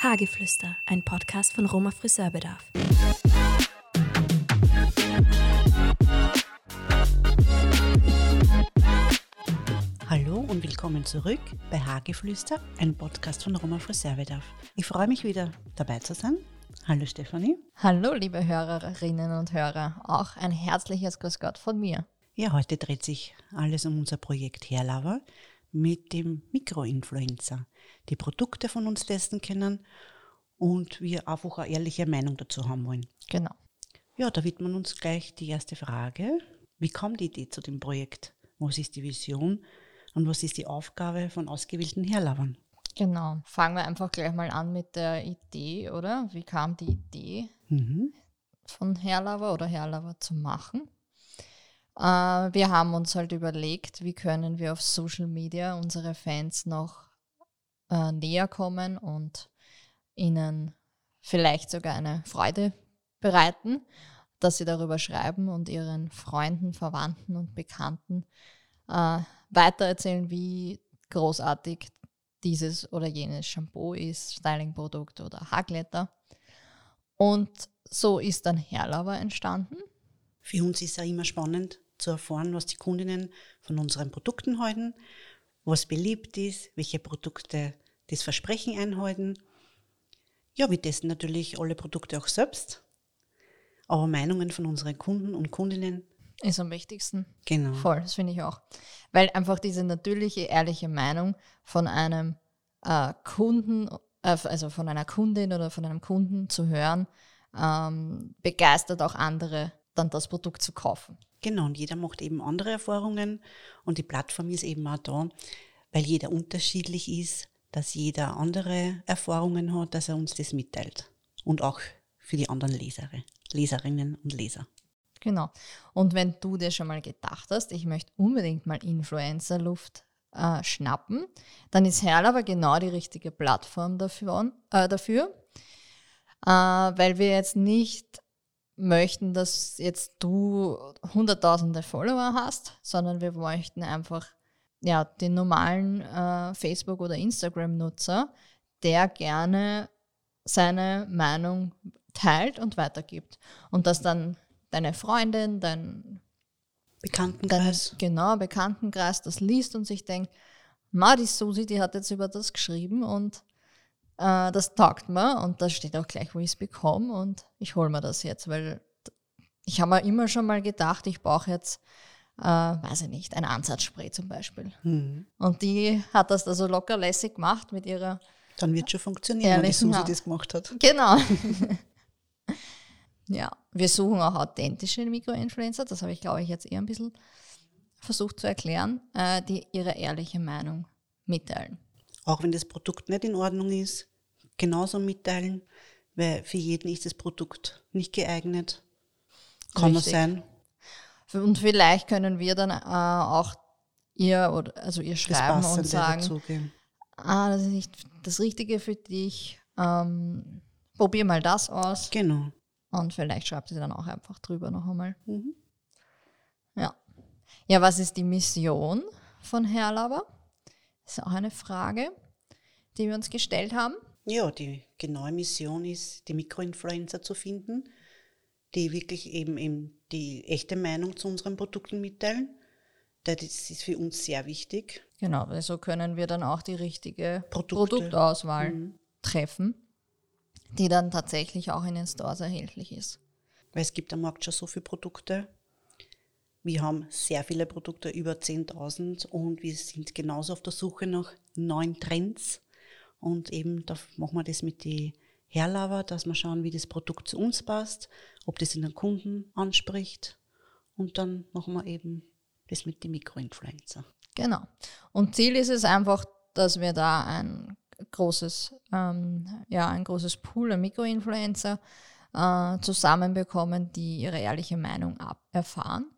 Hageflüster, ein Podcast von Roma Friseurbedarf. Hallo und willkommen zurück bei Hageflüster, ein Podcast von Roma Friseurbedarf. Ich freue mich wieder dabei zu sein. Hallo Stefanie. Hallo liebe Hörerinnen und Hörer, auch ein herzliches Grüß Gott von mir. Ja, heute dreht sich alles um unser Projekt Hairlover mit dem Mikroinfluencer, die Produkte von uns testen können und wir einfach eine ehrliche Meinung dazu haben wollen. Genau. Ja, da widmen uns gleich die erste Frage. Wie kam die Idee zu dem Projekt? Was ist die Vision und was ist die Aufgabe von ausgewählten Herlavern? Genau. Fangen wir einfach gleich mal an mit der Idee, oder? Wie kam die Idee Mhm. von Hairlover oder Hairlover zu machen? Äh, wir haben uns halt überlegt, wie können wir auf Social Media unsere Fans noch äh, näher kommen und ihnen vielleicht sogar eine Freude bereiten, dass sie darüber schreiben und ihren Freunden, Verwandten und Bekannten äh, weitererzählen, wie großartig dieses oder jenes Shampoo ist, Stylingprodukt oder Haarglätter. Und so ist dann Hairlover entstanden. Für uns ist ja immer spannend zu erfahren, was die Kundinnen von unseren Produkten halten, was beliebt ist, welche Produkte das Versprechen einhalten. Ja, wir testen natürlich alle Produkte auch selbst, aber Meinungen von unseren Kunden und Kundinnen, Ist am wichtigsten. genau. Voll, das finde ich auch. Weil einfach diese natürliche, ehrliche Meinung von einem äh, Kunden, äh, also von einer Kundin oder von einem Kunden zu hören, ähm, begeistert auch andere, dann das Produkt zu kaufen. Genau, und jeder macht eben andere Erfahrungen und die Plattform ist eben auch da, weil jeder unterschiedlich ist, dass jeder andere Erfahrungen hat, dass er uns das mitteilt. Und auch für die anderen Lesere, Leserinnen und Leser. Genau. Und wenn du dir schon mal gedacht hast, ich möchte unbedingt mal Influencer-Luft äh, schnappen, dann ist Herl aber genau die richtige Plattform dafür, äh, dafür äh, weil wir jetzt nicht möchten, dass jetzt du hunderttausende Follower hast, sondern wir möchten einfach ja, den normalen äh, Facebook- oder Instagram-Nutzer, der gerne seine Meinung teilt und weitergibt. Und dass dann deine Freundin, dein, dein Bekanntenkreis. genau, Bekanntenkreis das liest und sich denkt, ma, die Susi, die hat jetzt über das geschrieben und äh, das taugt mir und da steht auch gleich, wo ich es bekomme und ich hole mir das jetzt, weil ich habe mir immer schon mal gedacht, ich brauche jetzt, äh, weiß ich nicht, ein Ansatzspray zum Beispiel. Mhm. Und die hat das da so locker lässig gemacht mit ihrer Dann wird schon funktionieren, wenn die Susi das gemacht hat. Genau. ja, wir suchen auch authentische Mikroinfluencer, das habe ich, glaube ich, jetzt eher ein bisschen versucht zu erklären, äh, die ihre ehrliche Meinung mitteilen. Auch wenn das Produkt nicht in Ordnung ist, genauso mitteilen, weil für jeden ist das Produkt nicht geeignet. Kann Richtig. er sein. Und vielleicht können wir dann äh, auch ihr oder also ihr schreiben und sagen, ah, das ist nicht das Richtige für dich, ähm, probier mal das aus. Genau. Und vielleicht schreibt sie dann auch einfach drüber noch einmal. Mhm. Ja. Ja, was ist die Mission von Herrlaber? Das ist auch eine Frage, die wir uns gestellt haben. Ja, die genaue Mission ist, die Mikroinfluencer zu finden, die wirklich eben, eben die echte Meinung zu unseren Produkten mitteilen. Da- Das ist für uns sehr wichtig. Genau, weil so können wir dann auch die richtige Produkte. Produktauswahl Mhm. treffen, die dann tatsächlich auch in den Stores erhältlich ist. Weil es gibt am Markt schon so viele Produkte. Wir haben sehr viele Produkte, über 10.000 und wir sind genauso auf der Suche nach neuen Trends. Und eben da machen wir das mit die Herlaber, dass wir schauen, wie das Produkt zu uns passt, ob das in den Kunden anspricht. Und dann machen wir eben das mit den Mikroinfluencer. Genau. Und Ziel ist es einfach, dass wir da ein großes, ähm, ja, ein großes Pool an Mikroinfluencer äh, zusammenbekommen, die ihre ehrliche Meinung ab erfahren.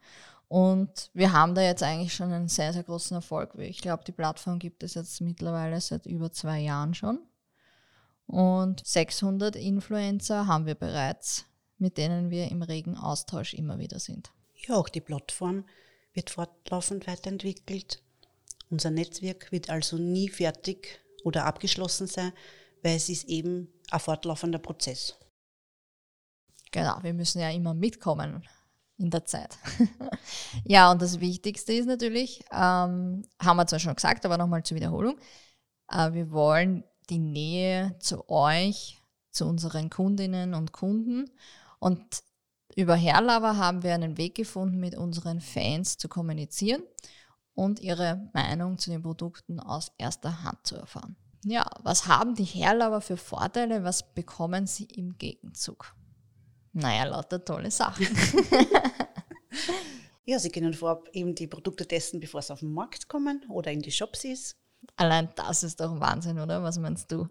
Und wir haben da jetzt eigentlich schon einen sehr, sehr großen Erfolg. Ich glaube, die Plattform gibt es jetzt mittlerweile seit über zwei Jahren schon. Und 600 Influencer haben wir bereits, mit denen wir im regen Austausch immer wieder sind. Ja, auch die Plattform wird fortlaufend weiterentwickelt. Unser Netzwerk wird also nie fertig oder abgeschlossen sein, weil es ist eben ein fortlaufender Prozess. Genau, wir müssen ja immer mitkommen in der Zeit. ja, und das Wichtigste ist natürlich, ähm, haben wir zwar schon gesagt, aber nochmal zur Wiederholung, äh, wir wollen die Nähe zu euch, zu unseren Kundinnen und Kunden und über Herlava haben wir einen Weg gefunden, mit unseren Fans zu kommunizieren und ihre Meinung zu den Produkten aus erster Hand zu erfahren. Ja, was haben die Herlava für Vorteile? Was bekommen sie im Gegenzug? Naja, lauter tolle Sachen. ja, sie können vorab eben die Produkte testen, bevor sie auf den Markt kommen oder in die Shops ist. Allein das ist doch Wahnsinn, oder? Was meinst du?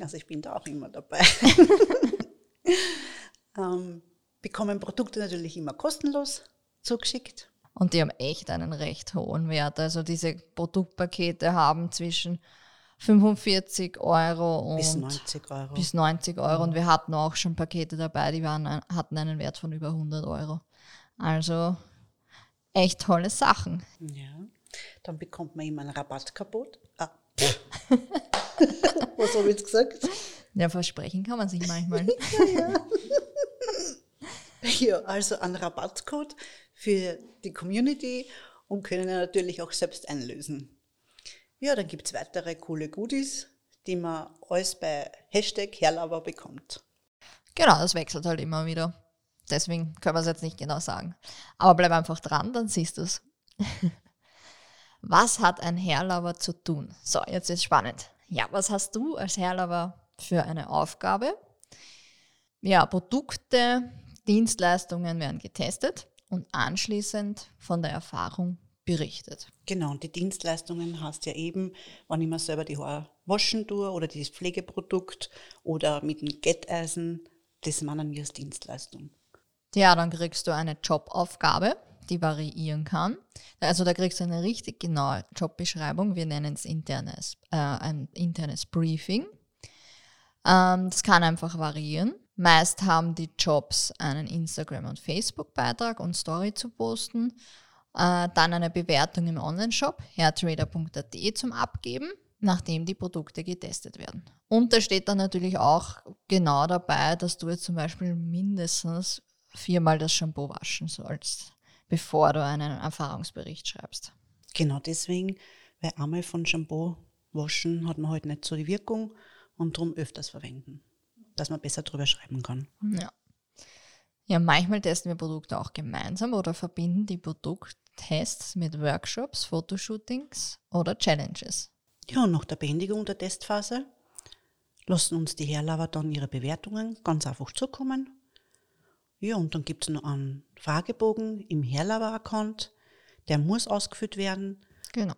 Also ich bin da auch immer dabei. ähm, bekommen Produkte natürlich immer kostenlos zugeschickt. Und die haben echt einen recht hohen Wert. Also diese Produktpakete haben zwischen 45 Euro und bis 90 Euro. Bis 90 Euro. Und wir hatten auch schon Pakete dabei, die waren, hatten einen Wert von über 100 Euro. Also echt tolle Sachen. Ja, dann bekommt man immer einen Rabattcode. Ah. Was habe ich jetzt gesagt? Ja, versprechen kann man sich manchmal. ja, ja. ja, also einen Rabattcode für die Community und können natürlich auch selbst einlösen. Ja, dann gibt es weitere coole Goodies, die man alles bei Hashtag Herlauber bekommt. Genau, das wechselt halt immer wieder. Deswegen können wir es jetzt nicht genau sagen. Aber bleib einfach dran, dann siehst du es. was hat ein Herlauber zu tun? So, jetzt ist spannend. Ja, was hast du als Herlauber für eine Aufgabe? Ja, Produkte, Dienstleistungen werden getestet und anschließend von der Erfahrung berichtet. Genau, und die Dienstleistungen hast ja eben, wenn ich mir selber die Haare waschen tue oder dieses Pflegeprodukt oder mit dem Getteisen, das meinen wir als Dienstleistung. Ja, dann kriegst du eine Jobaufgabe, die variieren kann. Also da kriegst du eine richtig genaue Jobbeschreibung. Wir nennen es internes, äh, ein internes Briefing. Ähm, das kann einfach variieren. Meist haben die Jobs einen Instagram- und Facebook-Beitrag und Story zu posten äh, dann eine Bewertung im Onlineshop hairtrader.at zum Abgeben, nachdem die Produkte getestet werden. Und da steht dann natürlich auch genau dabei, dass du jetzt zum Beispiel mindestens viermal das Shampoo waschen sollst, bevor du einen Erfahrungsbericht schreibst. Genau deswegen, weil einmal von Shampoo waschen hat man halt nicht so die Wirkung und darum öfters verwenden, dass man besser drüber schreiben kann. Ja. Ja, manchmal testen wir Produkte auch gemeinsam oder verbinden die Produkttests mit Workshops, Fotoshootings oder Challenges. Ja, und nach der Beendigung der Testphase lassen uns die Herlaber dann ihre Bewertungen ganz einfach zukommen. Ja, und dann gibt es noch einen Fragebogen im Herlaber-Account, der muss ausgefüllt werden. Genau.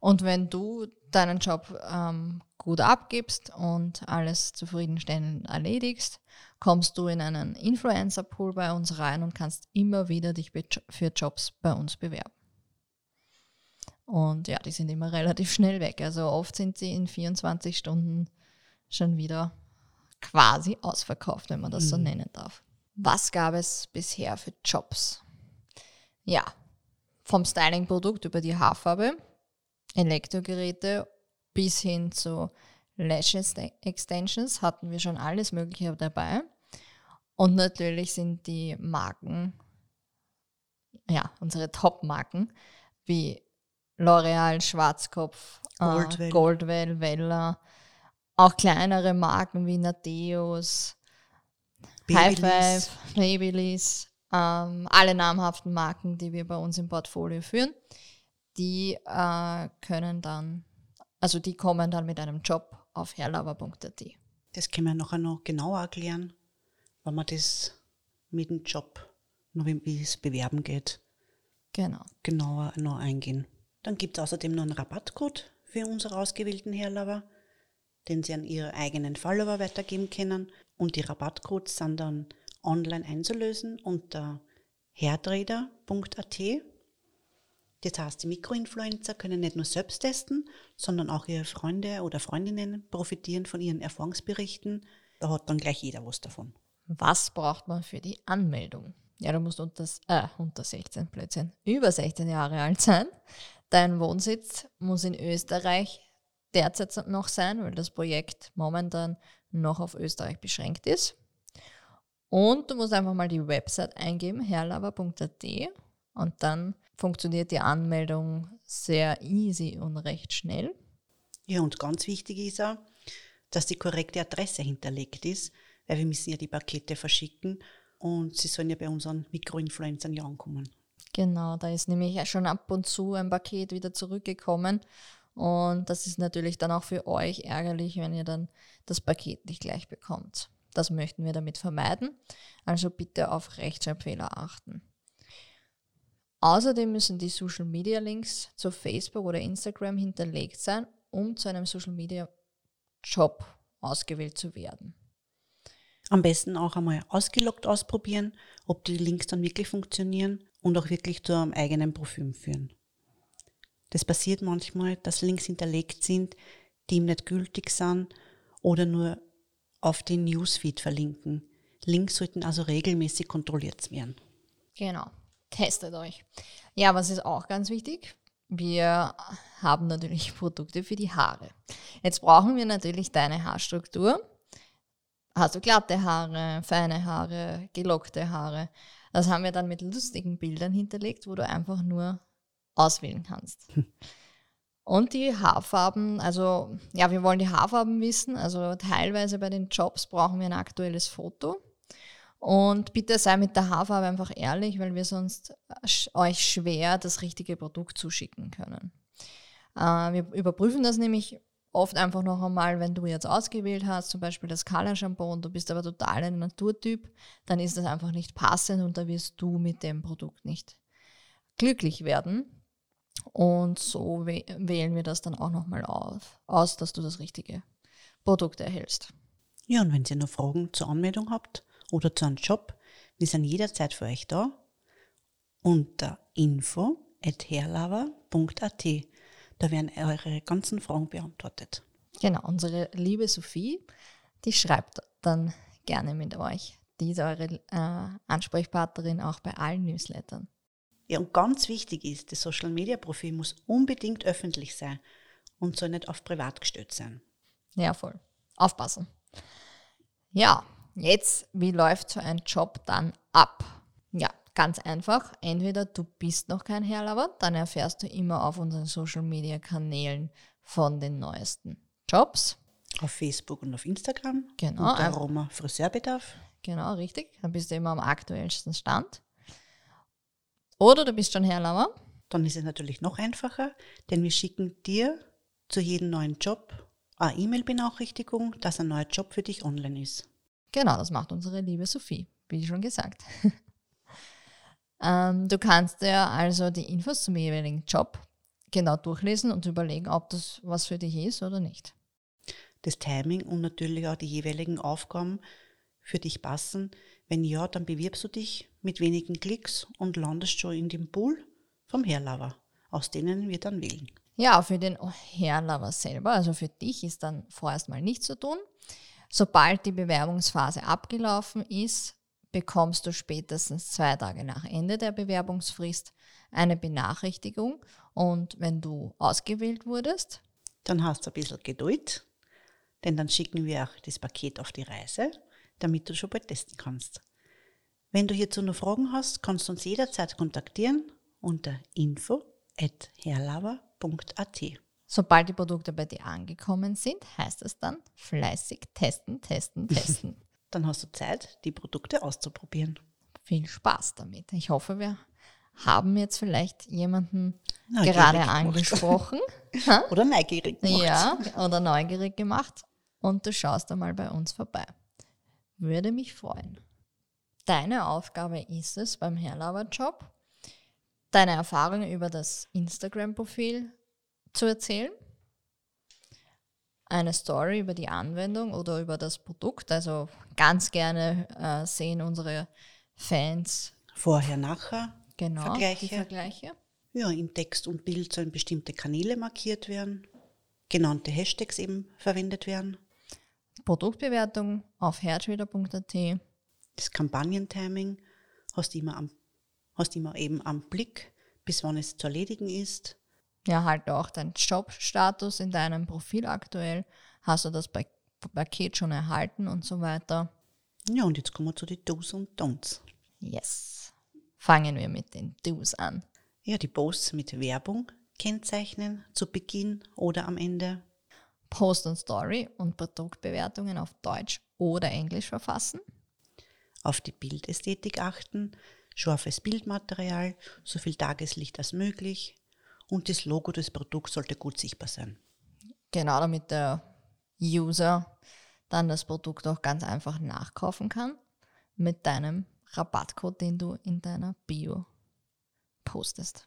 Und wenn du deinen Job ähm, gut abgibst und alles zufriedenstellend erledigst, kommst du in einen Influencer-Pool bei uns rein und kannst immer wieder dich für Jobs bei uns bewerben. Und ja, die sind immer relativ schnell weg. Also oft sind sie in 24 Stunden schon wieder quasi ausverkauft, wenn man das so mhm. nennen darf. Was gab es bisher für Jobs? Ja, vom Styling-Produkt über die Haarfarbe, Elektrogeräte bis hin zu Lash Extensions hatten wir schon alles Mögliche dabei. Und natürlich sind die Marken, ja, unsere Top-Marken wie L'Oreal, Schwarzkopf, Goldwell. Äh, Goldwell, Vella, auch kleinere Marken wie Nadeus, High Five, Babyliss, ähm, alle namhaften Marken, die wir bei uns im Portfolio führen, die äh, können dann, also die kommen dann mit einem Job auf herlauber.at. Das können wir nachher noch genauer erklären, wenn man das mit dem Job, noch wie es bewerben geht, genau. genauer noch eingehen. Dann gibt es außerdem noch einen Rabattcode für unsere ausgewählten Herlauber, den sie an ihre eigenen Follower weitergeben können. Und die Rabattcodes sind dann online einzulösen unter hairtrader.at das heißt, die Mikroinfluencer können nicht nur selbst testen, sondern auch ihre Freunde oder Freundinnen profitieren von ihren Erfahrungsberichten. Da hat dann gleich jeder was davon. Was braucht man für die Anmeldung? Ja, du musst unter, äh, unter 16, Blödsinn, über 16 Jahre alt sein. Dein Wohnsitz muss in Österreich derzeit noch sein, weil das Projekt momentan noch auf Österreich beschränkt ist. Und du musst einfach mal die Website eingeben, herlava.at und dann funktioniert die Anmeldung sehr easy und recht schnell. Ja, und ganz wichtig ist auch, dass die korrekte Adresse hinterlegt ist, weil wir müssen ja die Pakete verschicken und sie sollen ja bei unseren Mikroinfluencern ja ankommen. Genau, da ist nämlich schon ab und zu ein Paket wieder zurückgekommen und das ist natürlich dann auch für euch ärgerlich, wenn ihr dann das Paket nicht gleich bekommt. Das möchten wir damit vermeiden, also bitte auf Rechtschreibfehler achten. Außerdem müssen die Social Media Links zu Facebook oder Instagram hinterlegt sein, um zu einem Social Media Job ausgewählt zu werden. Am besten auch einmal ausgeloggt ausprobieren, ob die Links dann wirklich funktionieren und auch wirklich zu einem eigenen Profil führen. Das passiert manchmal, dass Links hinterlegt sind, die ihm nicht gültig sind oder nur auf den Newsfeed verlinken. Links sollten also regelmäßig kontrolliert werden. Genau. Testet euch. Ja, was ist auch ganz wichtig? Wir haben natürlich Produkte für die Haare. Jetzt brauchen wir natürlich deine Haarstruktur. Hast du glatte Haare, feine Haare, gelockte Haare? Das haben wir dann mit lustigen Bildern hinterlegt, wo du einfach nur auswählen kannst. Und die Haarfarben, also ja, wir wollen die Haarfarben wissen. Also teilweise bei den Jobs brauchen wir ein aktuelles Foto. Und bitte sei mit der Haarfarbe einfach ehrlich, weil wir sonst euch schwer das richtige Produkt zuschicken können. Äh, wir überprüfen das nämlich oft einfach noch einmal, wenn du jetzt ausgewählt hast, zum Beispiel das Color Shampoo und du bist aber total ein Naturtyp, dann ist das einfach nicht passend und da wirst du mit dem Produkt nicht glücklich werden. Und so wählen wir das dann auch nochmal auf, aus, dass du das richtige Produkt erhältst. Ja, und wenn ihr noch Fragen zur Anmeldung habt oder zu einem Job, wir sind jederzeit für euch da unter info.herlava.at. Da werden eure ganzen Fragen beantwortet. Genau, unsere liebe Sophie, die schreibt dann gerne mit euch. Die ist eure äh, Ansprechpartnerin auch bei allen Newslettern. Ja, und ganz wichtig ist, das Social Media Profil muss unbedingt öffentlich sein und soll nicht auf privat gestellt sein. Ja, voll. Aufpassen. Ja, jetzt, wie läuft so ein Job dann ab? Ja, ganz einfach. Entweder du bist noch kein Herrlauber, dann erfährst du immer auf unseren Social Media Kanälen von den neuesten Jobs. Auf Facebook und auf Instagram. Genau. Unter Aroma Friseurbedarf. Genau, richtig. Dann bist du immer am aktuellsten Stand. Oder du bist schon Herrlauber. Dann ist es natürlich noch einfacher, denn wir schicken dir zu jedem neuen Job eine E-Mail-Benachrichtigung, dass ein neuer Job für dich online ist. Genau, das macht unsere liebe Sophie, wie schon gesagt. ähm, du kannst dir also die Infos zum jeweiligen Job genau durchlesen und überlegen, ob das was für dich ist oder nicht. Das Timing und natürlich auch die jeweiligen Aufgaben für dich passen. Wenn ja, dann bewirbst du dich mit wenigen Klicks und landest schon in dem Pool vom Herlaver, aus denen wir dann wählen. Ja, für den Herlaver selber, also für dich ist dann vorerst mal nichts zu tun. Sobald die Bewerbungsphase abgelaufen ist, bekommst du spätestens zwei Tage nach Ende der Bewerbungsfrist eine Benachrichtigung und wenn du ausgewählt wurdest, dann hast du ein bisschen Geduld, denn dann schicken wir auch das Paket auf die Reise damit du schon bald testen kannst. Wenn du hierzu noch Fragen hast, kannst du uns jederzeit kontaktieren unter info.herlava.at. Sobald die Produkte bei dir angekommen sind, heißt es dann fleißig testen, testen, testen. dann hast du Zeit, die Produkte auszuprobieren. Viel Spaß damit. Ich hoffe, wir haben jetzt vielleicht jemanden neugierig gerade angesprochen. oder neugierig gemacht. Ja, oder neugierig gemacht. Und du schaust einmal bei uns vorbei. Würde mich freuen. Deine Aufgabe ist es beim Herlauber-Job, deine Erfahrungen über das Instagram-Profil zu erzählen, eine Story über die Anwendung oder über das Produkt. Also ganz gerne äh, sehen unsere Fans vorher, nachher genau, Vergleiche. Vergleiche. Ja, im Text und Bild sollen bestimmte Kanäle markiert werden, genannte Hashtags eben verwendet werden. Produktbewertung auf herzschweder.at. Das Kampagnentiming hast du immer, am, hast immer eben am Blick, bis wann es zu erledigen ist. ja, halt auch deinen Jobstatus in deinem Profil aktuell. Hast du das Pa- Paket schon erhalten und so weiter? Ja, und jetzt kommen wir zu den Do's und Don'ts. Yes. Fangen wir mit den Do's an. Ja, die Posts mit Werbung kennzeichnen zu Beginn oder am Ende. Post und Story und Produktbewertungen auf Deutsch oder Englisch verfassen. Auf die Bildästhetik achten, scharfes Bildmaterial, so viel Tageslicht als möglich und das Logo des Produkts sollte gut sichtbar sein. Genau, damit der User dann das Produkt auch ganz einfach nachkaufen kann mit deinem Rabattcode, den du in deiner Bio postest.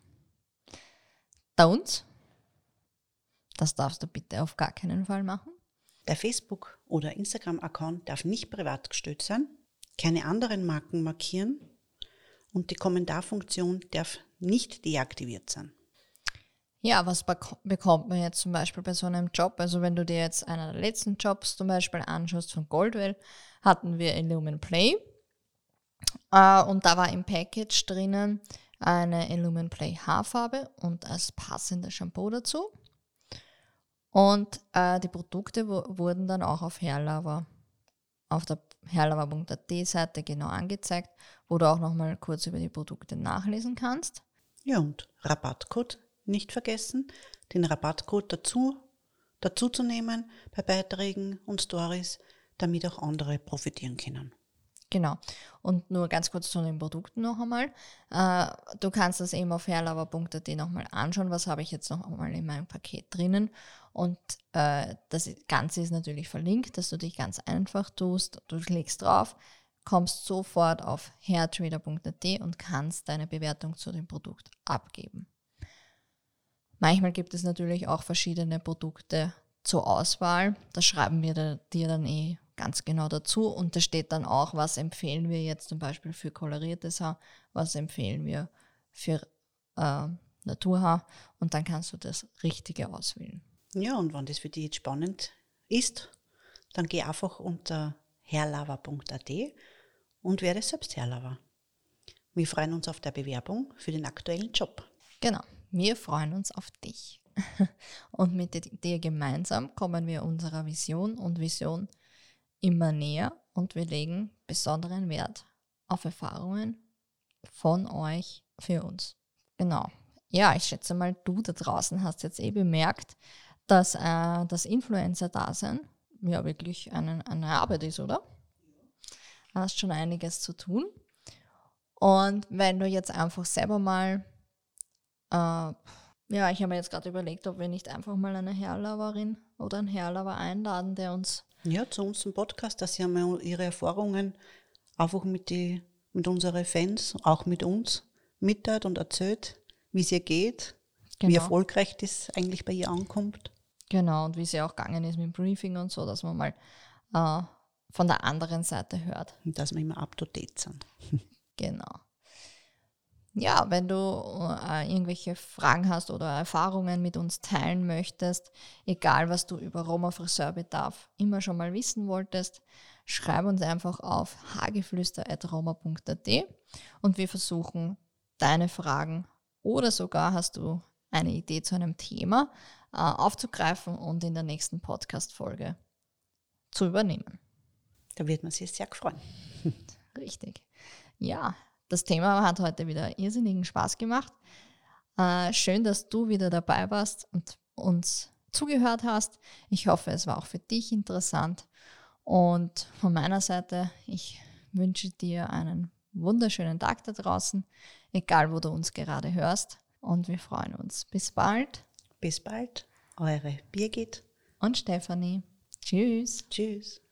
Don'ts. Das darfst du bitte auf gar keinen Fall machen. Der Facebook- oder Instagram-Account darf nicht privat gestellt sein, keine anderen Marken markieren und die Kommentarfunktion darf nicht deaktiviert sein. Ja, was bek- bekommt man jetzt zum Beispiel bei so einem Job? Also wenn du dir jetzt einen der letzten Jobs zum Beispiel anschaust von Goldwell, hatten wir Illumin Play äh, und da war im Package drinnen eine Illumin Play Haarfarbe und als passendes Shampoo dazu. Und äh, die Produkte wu- wurden dann auch auf Hairlover, auf der hairlover.at Seite genau angezeigt, wo du auch nochmal kurz über die Produkte nachlesen kannst. Ja, und Rabattcode nicht vergessen, den Rabattcode dazu, dazu zu nehmen bei Beiträgen und Stories, damit auch andere profitieren können. Genau. Und nur ganz kurz zu den Produkten noch einmal. Äh, du kannst das eben auf hairlover.at nochmal anschauen. Was habe ich jetzt noch einmal in meinem Paket drinnen? Und äh, das Ganze ist natürlich verlinkt, dass du dich ganz einfach tust. Du klickst drauf, kommst sofort auf hairtrader.at und kannst deine Bewertung zu dem Produkt abgeben. Manchmal gibt es natürlich auch verschiedene Produkte zur Auswahl. Das schreiben wir dir dann eh ganz genau dazu und da steht dann auch, was empfehlen wir jetzt zum Beispiel für koloriertes Haar, was empfehlen wir für äh, Naturhaar und dann kannst du das Richtige auswählen. Ja, und wenn das für dich jetzt spannend ist, dann geh einfach unter herlava.at und werde selbst Herlava. Wir freuen uns auf der Bewerbung für den aktuellen Job. Genau, wir freuen uns auf dich. Und mit di- dir gemeinsam kommen wir unserer Vision und Vision immer näher und wir legen besonderen Wert auf Erfahrungen von euch für uns. Genau. Ja, ich schätze mal, du da draußen hast jetzt eh bemerkt, dass äh, das Influencer-Dasein ja wirklich eine, eine Arbeit ist, oder? Hast schon einiges zu tun. Und wenn du jetzt einfach selber mal äh, ja, ich habe mir jetzt gerade überlegt, ob wir nicht einfach mal eine Herrlauerin oder einen Herrlauer einladen, der uns. Ja, zu uns im Podcast, dass sie einmal ihre Erfahrungen einfach mit, die, mit unseren Fans, auch mit uns, mitteilt und erzählt, wie es ihr geht, wie Genau. erfolgreich das eigentlich bei ihr ankommt. Genau, und wie sie auch gegangen ist mit dem Briefing und so, dass man mal äh, von der anderen Seite hört. Und dass wir immer up to date sind. Genau. Ja, wenn du äh, irgendwelche Fragen hast oder Erfahrungen mit uns teilen möchtest, egal was du über Roma Friseurbedarf immer schon mal wissen wolltest, schreib uns einfach auf hageflüster.roma.at und wir versuchen deine Fragen oder sogar hast du eine Idee zu einem Thema äh, aufzugreifen und in der nächsten Podcast-Folge zu übernehmen. Da wird man sich sehr freuen. Richtig. Ja, das Thema hat heute wieder irrsinnigen Spaß gemacht. Äh, schön, dass du wieder dabei warst und uns zugehört hast. Ich hoffe, es war auch für dich interessant. Und von meiner Seite, ich wünsche dir einen wunderschönen Tag da draußen, egal wo du uns gerade hörst. Und wir freuen uns. Bis bald Bis bald, eure Birgit. und Stefanie. Tschüss. Tschüss.